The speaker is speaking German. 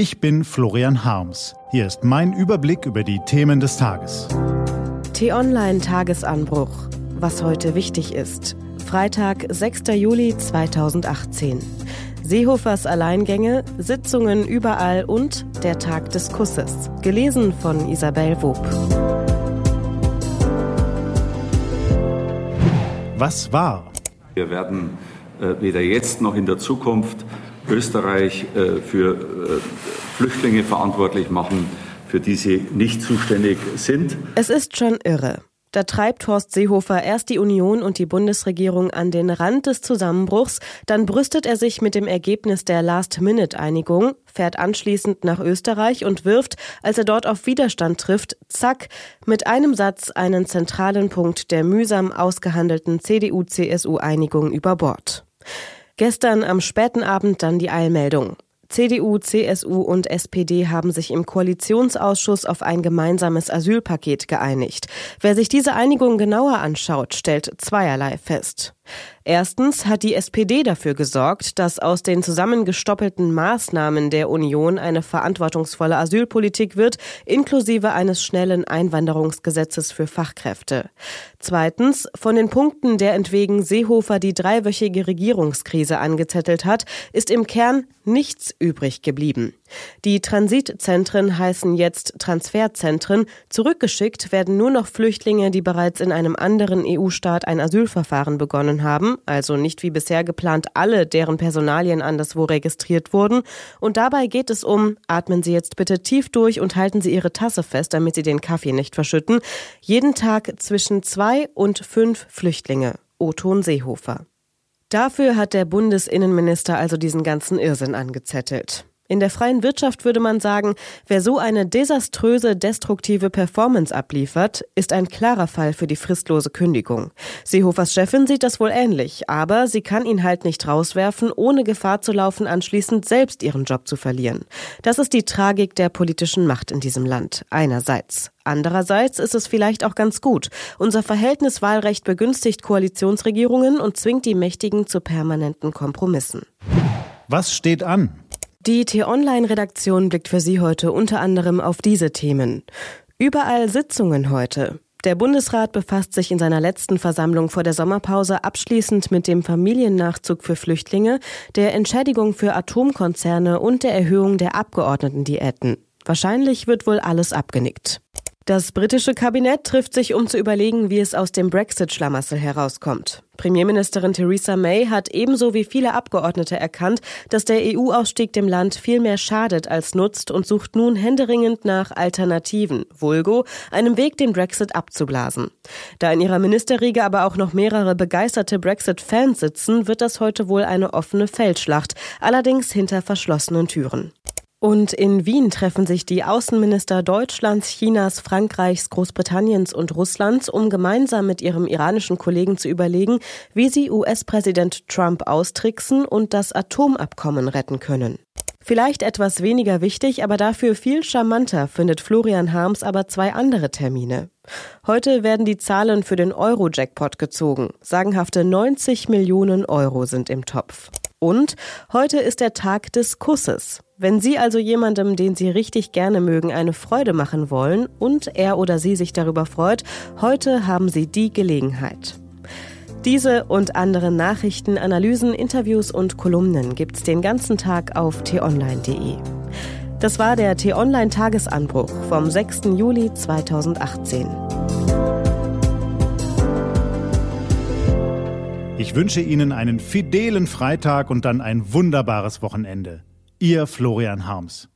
Ich bin Florian Harms. Hier ist mein Überblick über die Themen des Tages. T-Online Tagesanbruch. Was heute wichtig ist. Freitag, 6. Juli 2018. Seehofers Alleingänge, Sitzungen überall und der Tag des Kusses. Gelesen von Isabel Wob. Was war? Wir werden äh, weder jetzt noch in der Zukunft Österreich äh, für äh, Flüchtlinge verantwortlich machen, für die sie nicht zuständig sind. Es ist schon irre. Da treibt Horst Seehofer erst die Union und die Bundesregierung an den Rand des Zusammenbruchs, dann brüstet er sich mit dem Ergebnis der Last-Minute-Einigung, fährt anschließend nach Österreich und wirft, als er dort auf Widerstand trifft, zack, mit einem Satz einen zentralen Punkt der mühsam ausgehandelten CDU-CSU-Einigung über Bord. Gestern am späten Abend dann die Eilmeldung. CDU, CSU und SPD haben sich im Koalitionsausschuss auf ein gemeinsames Asylpaket geeinigt. Wer sich diese Einigung genauer anschaut, stellt zweierlei fest. Erstens hat die SPD dafür gesorgt, dass aus den zusammengestoppelten Maßnahmen der Union eine verantwortungsvolle Asylpolitik wird, inklusive eines schnellen Einwanderungsgesetzes für Fachkräfte. Zweitens, von den Punkten, der entwegen Seehofer die dreiwöchige Regierungskrise angezettelt hat, ist im Kern nichts übrig geblieben. Die Transitzentren heißen jetzt Transferzentren. Zurückgeschickt werden nur noch Flüchtlinge, die bereits in einem anderen EU-Staat ein Asylverfahren begonnen haben, also nicht wie bisher geplant alle, deren Personalien anderswo registriert wurden. Und dabei geht es um, atmen Sie jetzt bitte tief durch und halten Sie Ihre Tasse fest, damit Sie den Kaffee nicht verschütten, jeden Tag zwischen zwei und fünf Flüchtlinge. Oton Seehofer. Dafür hat der Bundesinnenminister also diesen ganzen Irrsinn angezettelt. In der freien Wirtschaft würde man sagen, wer so eine desaströse, destruktive Performance abliefert, ist ein klarer Fall für die fristlose Kündigung. Seehofers Chefin sieht das wohl ähnlich, aber sie kann ihn halt nicht rauswerfen, ohne Gefahr zu laufen, anschließend selbst ihren Job zu verlieren. Das ist die Tragik der politischen Macht in diesem Land. Einerseits. Andererseits ist es vielleicht auch ganz gut. Unser Verhältniswahlrecht begünstigt Koalitionsregierungen und zwingt die Mächtigen zu permanenten Kompromissen. Was steht an? Die T-Online-Redaktion blickt für Sie heute unter anderem auf diese Themen. Überall Sitzungen heute. Der Bundesrat befasst sich in seiner letzten Versammlung vor der Sommerpause abschließend mit dem Familiennachzug für Flüchtlinge, der Entschädigung für Atomkonzerne und der Erhöhung der Abgeordnetendiäten. Wahrscheinlich wird wohl alles abgenickt. Das britische Kabinett trifft sich, um zu überlegen, wie es aus dem Brexit-Schlamassel herauskommt. Premierministerin Theresa May hat ebenso wie viele Abgeordnete erkannt, dass der EU-Ausstieg dem Land viel mehr schadet als nutzt und sucht nun händeringend nach Alternativen, vulgo, einem Weg, den Brexit abzublasen. Da in ihrer Ministerriege aber auch noch mehrere begeisterte Brexit-Fans sitzen, wird das heute wohl eine offene Feldschlacht, allerdings hinter verschlossenen Türen. Und in Wien treffen sich die Außenminister Deutschlands, Chinas, Frankreichs, Großbritanniens und Russlands, um gemeinsam mit ihrem iranischen Kollegen zu überlegen, wie sie US-Präsident Trump austricksen und das Atomabkommen retten können. Vielleicht etwas weniger wichtig, aber dafür viel charmanter findet Florian Harms aber zwei andere Termine. Heute werden die Zahlen für den Euro-Jackpot gezogen. Sagenhafte 90 Millionen Euro sind im Topf. Und heute ist der Tag des Kusses. Wenn Sie also jemandem, den Sie richtig gerne mögen, eine Freude machen wollen und er oder sie sich darüber freut, heute haben Sie die Gelegenheit. Diese und andere Nachrichten, Analysen, Interviews und Kolumnen gibt's den ganzen Tag auf t-online.de. Das war der T-Online Tagesanbruch vom 6. Juli 2018. Ich wünsche Ihnen einen fidelen Freitag und dann ein wunderbares Wochenende. Ihr Florian Harms.